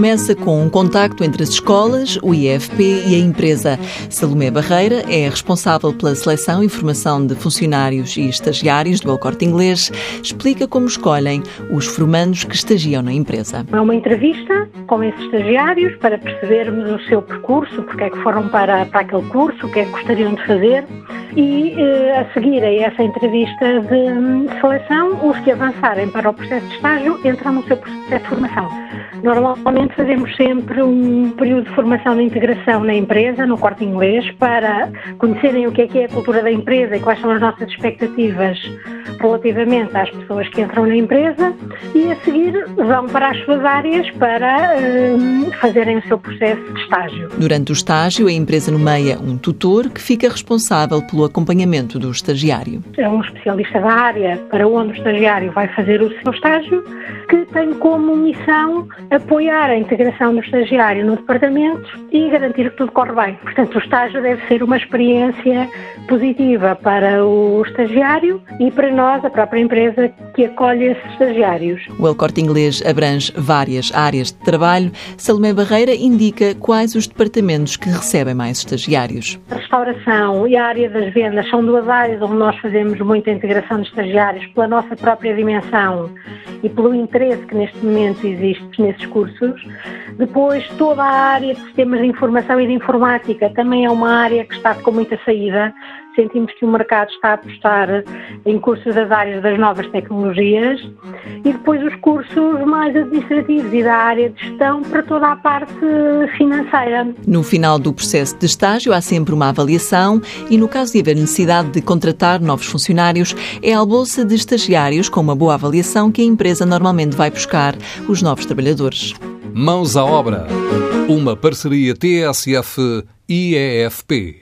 começa com um contacto entre as escolas, o IFP e a empresa. Salomé Barreira é responsável pela seleção e formação de funcionários e estagiários do El Corte Inglês. Explica como escolhem os formandos que estagiam na empresa. É uma entrevista com esses estagiários para percebermos o seu percurso, porque é que foram para, para aquele curso, o que é que gostariam de fazer e eh, a seguir a essa entrevista de hum, seleção, os que avançarem para o processo de estágio entram no seu processo de formação. Normalmente fazemos sempre um período de formação de integração na empresa, no corte inglês, para conhecerem o que é que é a cultura da empresa e quais são as nossas expectativas relativamente às pessoas que entram na empresa e a seguir vão para as suas áreas para uh, fazerem o seu processo de estágio. Durante o estágio, a empresa nomeia um tutor que fica responsável pelo acompanhamento do estagiário. É um especialista da área para onde o estagiário vai fazer o seu estágio, que tem como missão apoiar a integração do estagiário no departamento e garantir que tudo corre bem. Portanto, o estágio deve ser uma experiência positiva para o estagiário e para nós, a própria empresa que acolhe esses estagiários. O El Corte Inglês abrange várias áreas de trabalho. Salomé Barreira indica quais os departamentos que recebem mais estagiários. A restauração e a área das vendas são duas áreas onde nós fazemos muita integração de estagiários pela nossa própria dimensão e pelo interesse que neste momento existe nesses cursos. Depois, toda a área de sistemas de informação e de informática também é uma área que está com muita saída. Sentimos que o mercado está a apostar em cursos das áreas das novas tecnologias e depois os cursos mais administrativos e da área de gestão para toda a parte financeira. No final do processo de estágio há sempre uma avaliação e, no caso de haver necessidade de contratar novos funcionários, é a bolsa de estagiários com uma boa avaliação que a empresa normalmente vai buscar os novos trabalhadores. Mãos à obra. Uma parceria TSF-IEFP.